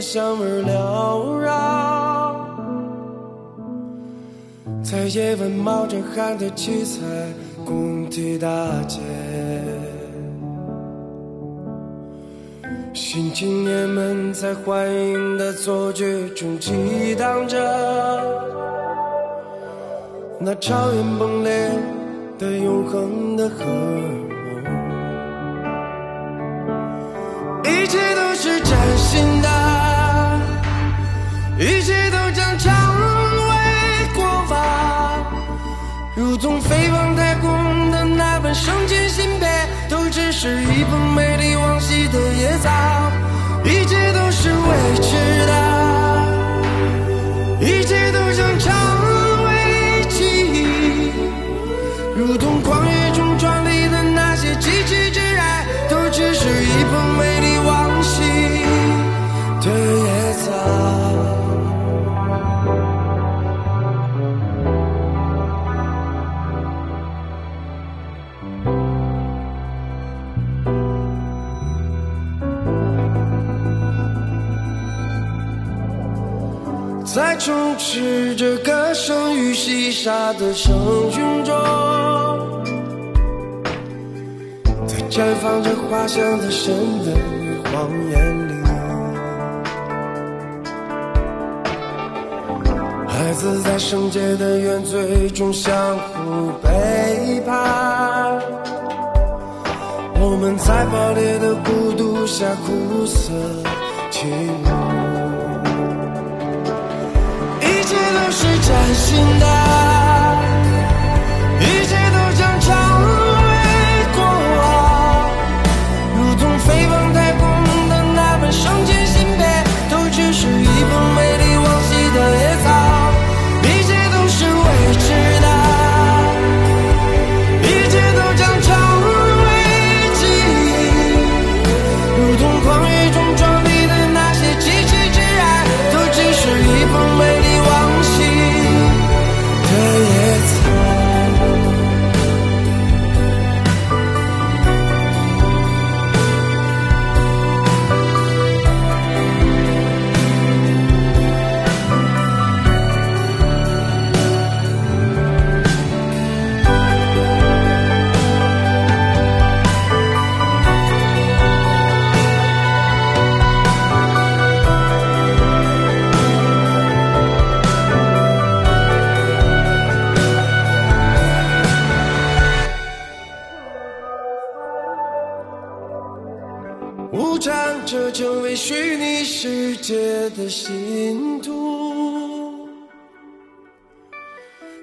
香味缭绕，在夜晚冒着汗的七彩工地大街，新青年们在欢迎的错觉中激荡着，那超越崩裂的永恒的河。是一捧美丽往昔的野草。一切都是未知的。充斥着歌声与细沙的声群中，在绽放着花香的神灯与谎言里，孩子在圣洁的原罪中相互背叛，我们在爆裂的孤独下苦涩起崭新的。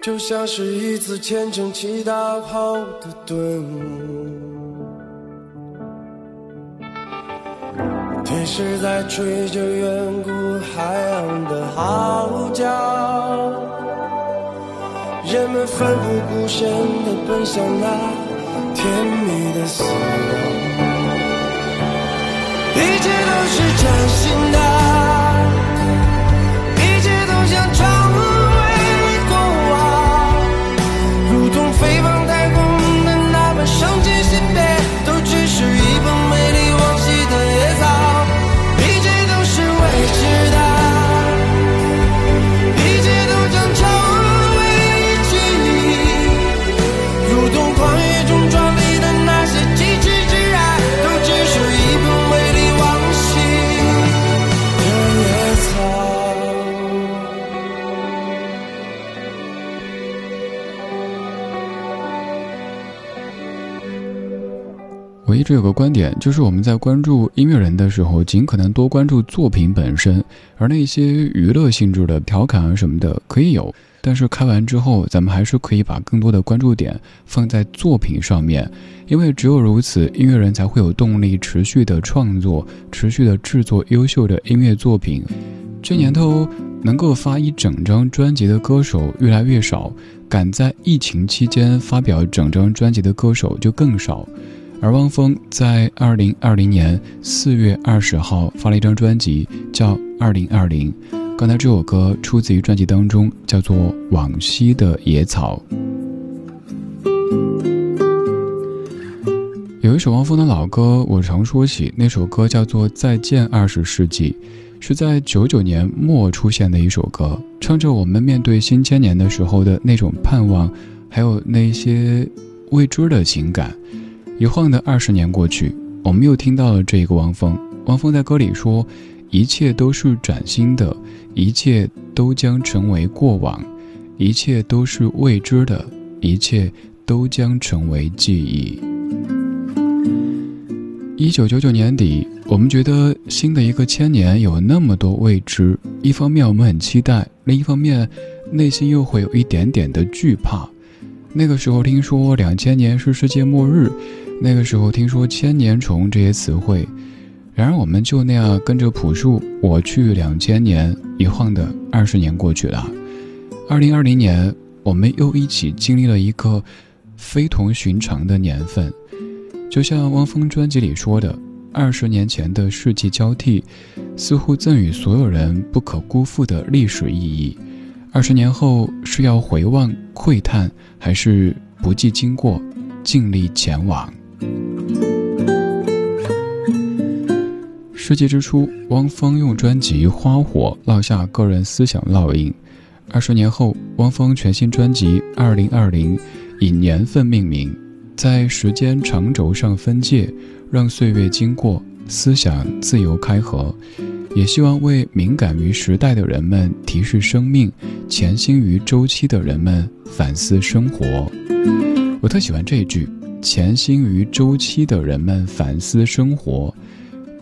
就像是一次虔诚祈祷后的顿悟。天使在吹着远古海洋的号角，人们奋不顾身地奔向那甜蜜的死亡。一切都是崭新的。直有个观点，就是我们在关注音乐人的时候，尽可能多关注作品本身，而那些娱乐性质的调侃啊什么的可以有。但是开完之后，咱们还是可以把更多的关注点放在作品上面，因为只有如此，音乐人才会有动力持续的创作，持续的制作优秀的音乐作品。这年头，能够发一整张专辑的歌手越来越少，敢在疫情期间发表整张专辑的歌手就更少。而汪峰在二零二零年四月二十号发了一张专辑，叫《二零二零》。刚才这首歌出自于专辑当中，叫做《往昔的野草》。有一首汪峰的老歌，我常说起，那首歌叫做《再见二十世纪》，是在九九年末出现的一首歌，唱着我们面对新千年的时候的那种盼望，还有那些未知的情感。一晃的二十年过去，我们又听到了这一个汪峰。汪峰在歌里说。一切都是崭新的，一切都将成为过往，一切都是未知的，一切都将成为记忆。一九九九年底，我们觉得新的一个千年有那么多未知，一方面我们很期待，另一方面内心又会有一点点的惧怕。那个时候听说两千年是世界末日，那个时候听说千年虫这些词汇。然而，我们就那样跟着朴树，我去两千年，一晃的二十年过去了。二零二零年，我们又一起经历了一个非同寻常的年份。就像汪峰专辑里说的，二十年前的世纪交替，似乎赠予所有人不可辜负的历史意义。二十年后，是要回望窥探，还是不计经过，尽力前往？世纪之初，汪峰用专辑《花火》烙下个人思想烙印。二十年后，汪峰全新专辑《二零二零》以年份命名，在时间长轴上分界，让岁月经过，思想自由开合。也希望为敏感于时代的人们提示生命，潜心于周期的人们反思生活。我特喜欢这一句：“潜心于周期的人们反思生活。”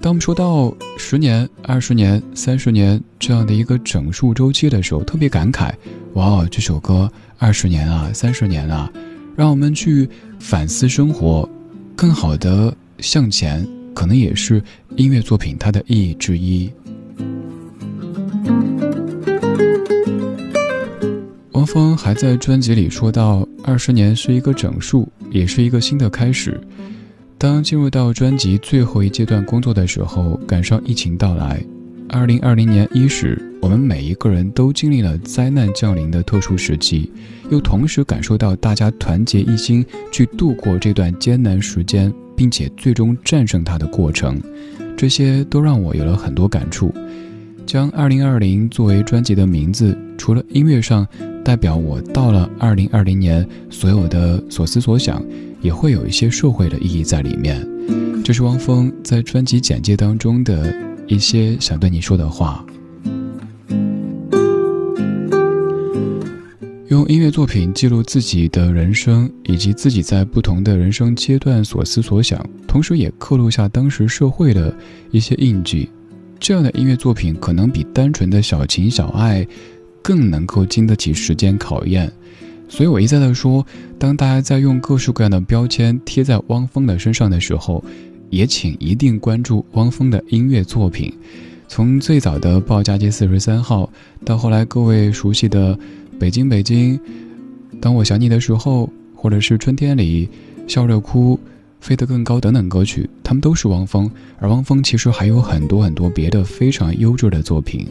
当我们说到十年、二十年、三十年这样的一个整数周期的时候，特别感慨：哇哦，这首歌二十年啊，三十年啊，让我们去反思生活，更好的向前，可能也是音乐作品它的意义之一。汪峰还在专辑里说到，二十年是一个整数，也是一个新的开始。当进入到专辑最后一阶段工作的时候，赶上疫情到来，二零二零年伊始，我们每一个人都经历了灾难降临的特殊时期，又同时感受到大家团结一心去度过这段艰难时间，并且最终战胜它的过程，这些都让我有了很多感触。将二零二零作为专辑的名字，除了音乐上代表我到了二零二零年所有的所思所想。也会有一些社会的意义在里面，这是汪峰在专辑简介当中的一些想对你说的话。用音乐作品记录自己的人生，以及自己在不同的人生阶段所思所想，同时也刻录下当时社会的一些印记。这样的音乐作品可能比单纯的小情小爱更能够经得起时间考验。所以我一再的说，当大家在用各式各样的标签贴在汪峰的身上的时候，也请一定关注汪峰的音乐作品。从最早的《报家街四十三号》，到后来各位熟悉的《北京北京》，当我想你的时候，或者是《春天里》，笑着哭，飞得更高等等歌曲，他们都是汪峰。而汪峰其实还有很多很多别的非常优质的作品。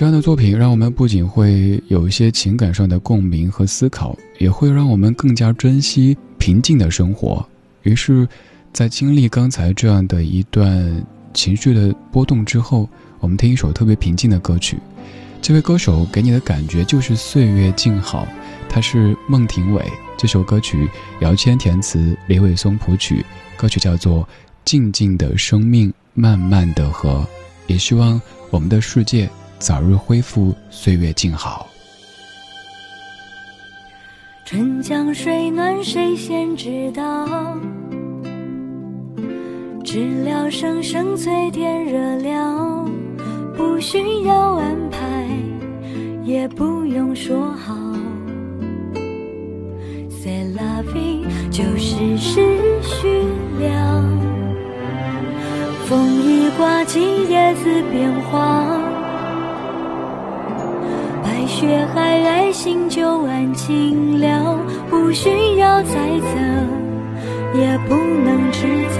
这样的作品让我们不仅会有一些情感上的共鸣和思考，也会让我们更加珍惜平静的生活。于是，在经历刚才这样的一段情绪的波动之后，我们听一首特别平静的歌曲。这位歌手给你的感觉就是岁月静好，他是孟庭苇。这首歌曲姚谦填词，李伟松谱曲，歌曲叫做《静静的生命，慢慢的和》。也希望我们的世界。早日恢复岁月静好。春江水暖谁先知道？知了声声催天热了，不需要安排，也不用说好。C'est la vie，就是事虚了。风一刮起，叶子变黄。白雪皑皑，心就安静了，不需要猜测，也不能制造。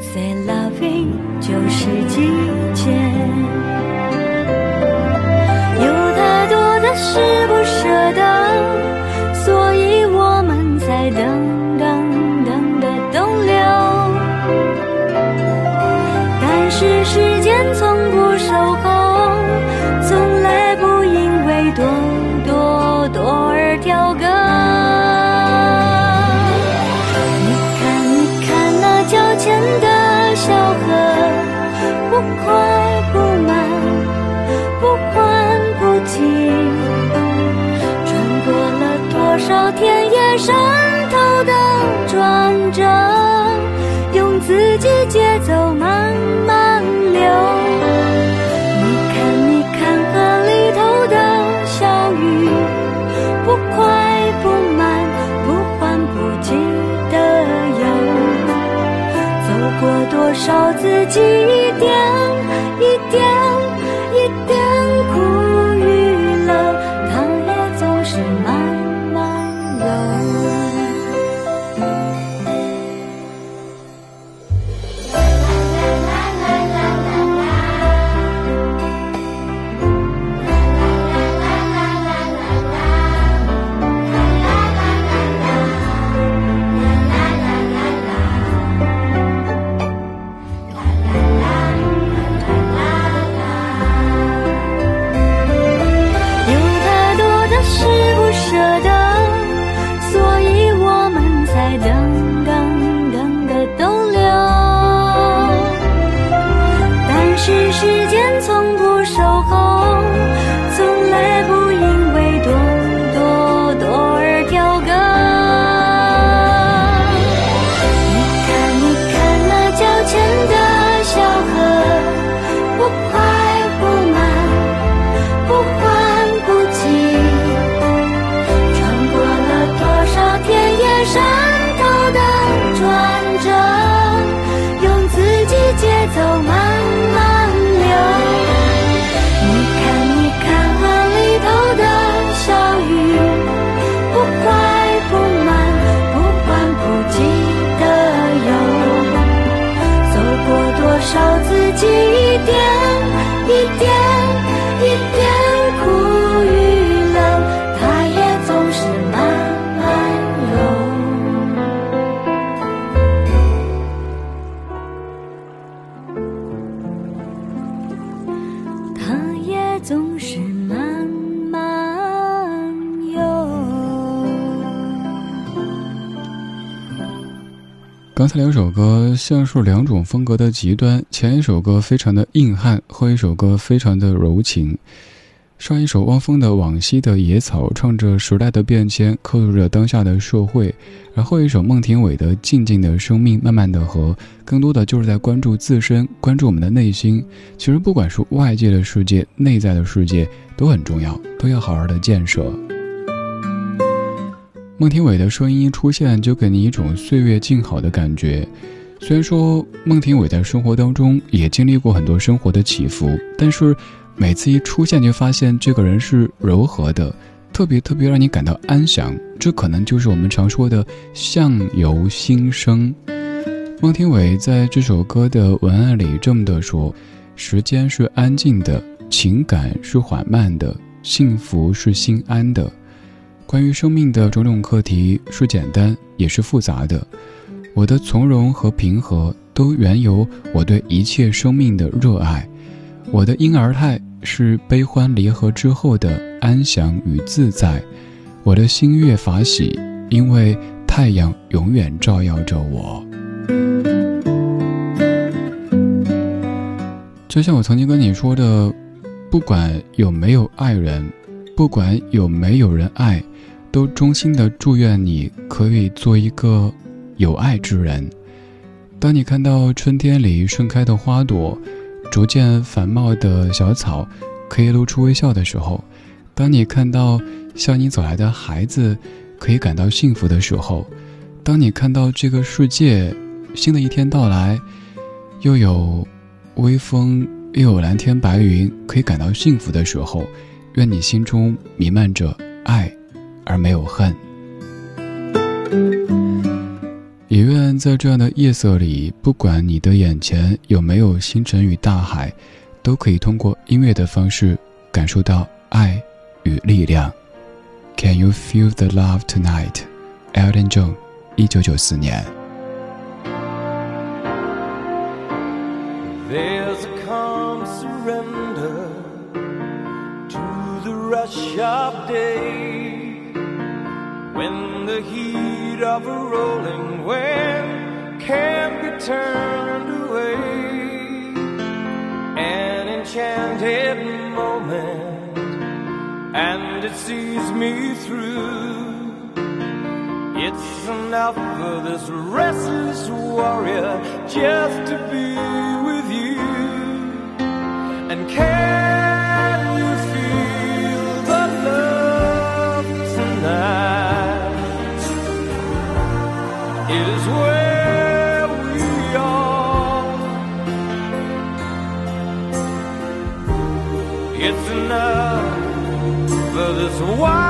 Say loving 就是寂寞。少自己一点一点一点。刚才两首歌像是两种风格的极端，前一首歌非常的硬汉，后一首歌非常的柔情。上一首汪峰的《往昔的野草》，唱着时代的变迁，刻录着当下的社会；然后一首孟庭苇的《静静的生命，慢慢的活》，更多的就是在关注自身，关注我们的内心。其实不管是外界的世界，内在的世界都很重要，都要好好的建设。孟庭苇的声音一出现，就给你一种岁月静好的感觉。虽然说孟庭苇在生活当中也经历过很多生活的起伏，但是每次一出现，就发现这个人是柔和的，特别特别让你感到安详。这可能就是我们常说的“相由心生”。孟庭苇在这首歌的文案里这么的说：“时间是安静的，情感是缓慢的，幸福是心安的。”关于生命的种种课题是简单也是复杂的，我的从容和平和都源由我对一切生命的热爱。我的婴儿态是悲欢离合之后的安详与自在。我的心悦法喜，因为太阳永远照耀着我。就像我曾经跟你说的，不管有没有爱人，不管有没有人爱。都衷心的祝愿你可以做一个有爱之人。当你看到春天里盛开的花朵，逐渐繁茂的小草，可以露出微笑的时候，当你看到向你走来的孩子，可以感到幸福的时候，当你看到这个世界新的一天到来，又有微风又有蓝天白云，可以感到幸福的时候，愿你心中弥漫着爱，而没有恨。也愿在这样的夜色里，不管你的眼前有没有星辰与大海，都可以通过音乐的方式感受到爱与力量。Can you feel the love tonight? Elton John，一九九四年。Rush of day when the heat of a rolling wave can't be turned away. An enchanted moment, and it sees me through. It's enough for this restless warrior just to be with you. And can where we are. It's enough for this wide-eyed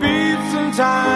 beats in time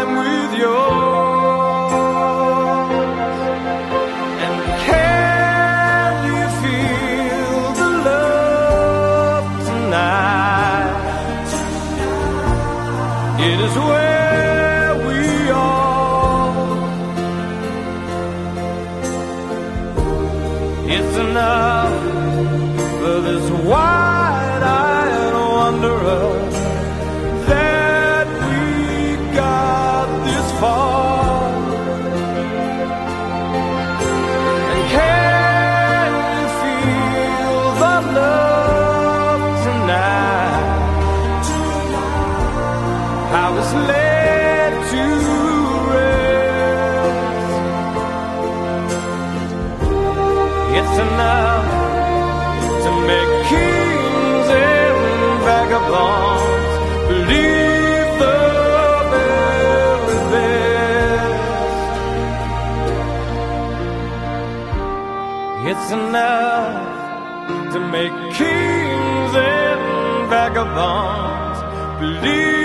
enough to make kings and vagabonds believe the very best. It's enough to make kings and vagabonds believe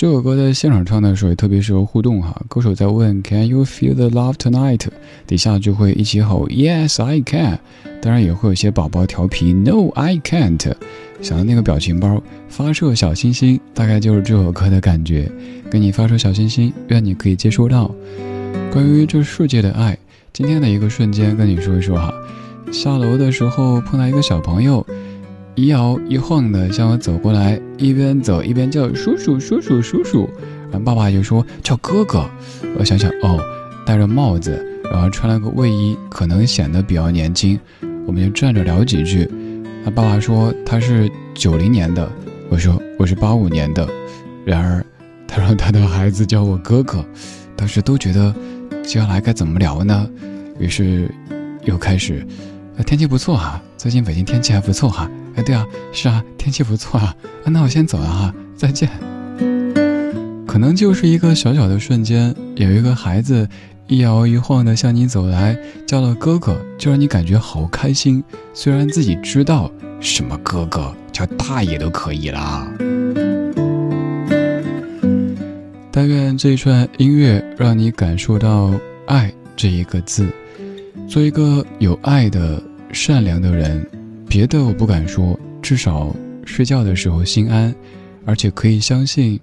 这首歌在现场唱的时候也特别适合互动哈，歌手在问 Can you feel the love tonight？底下就会一起吼 Yes I can，当然也会有些宝宝调皮 No I can't。想到那个表情包发射小星星，大概就是这首歌的感觉。给你发射小星星，愿你可以接收到。关于这世界的爱，今天的一个瞬间跟你说一说哈。下楼的时候碰到一个小朋友，一摇一晃的向我走过来，一边走一边叫叔叔叔叔叔叔，然后爸爸就说叫哥哥。我想想哦，戴着帽子，然后穿了个卫衣，可能显得比较年轻。我们就站着聊几句。他爸爸说他是九零年的，我说我是八五年的。然而，他让他的孩子叫我哥哥，当时都觉得接下来该怎么聊呢？于是又开始，天气不错哈，最近北京天气还不错哈。对啊，是啊，天气不错啊。啊，那我先走了哈，再见。可能就是一个小小的瞬间，有一个孩子一摇一晃的向你走来，叫了哥哥，就让你感觉好开心。虽然自己知道什么哥哥叫大爷都可以啦。但愿这一串音乐让你感受到“爱”这一个字。做一个有爱的、善良的人，别的我不敢说，至少睡觉的时候心安，而且可以相信。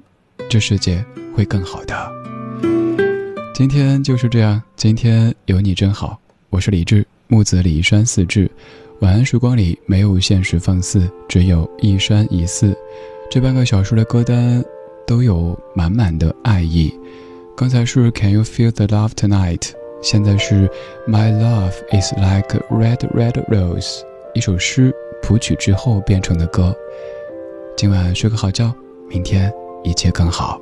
这世界会更好的。今天就是这样，今天有你真好。我是李志，木子李山四志。晚安时光里没有现实放肆，只有一山一寺。这半个小时的歌单都有满满的爱意。刚才是 Can you feel the love tonight？现在是 My love is like a red red rose，一首诗谱曲之后变成的歌。今晚睡个好觉，明天。一切更好。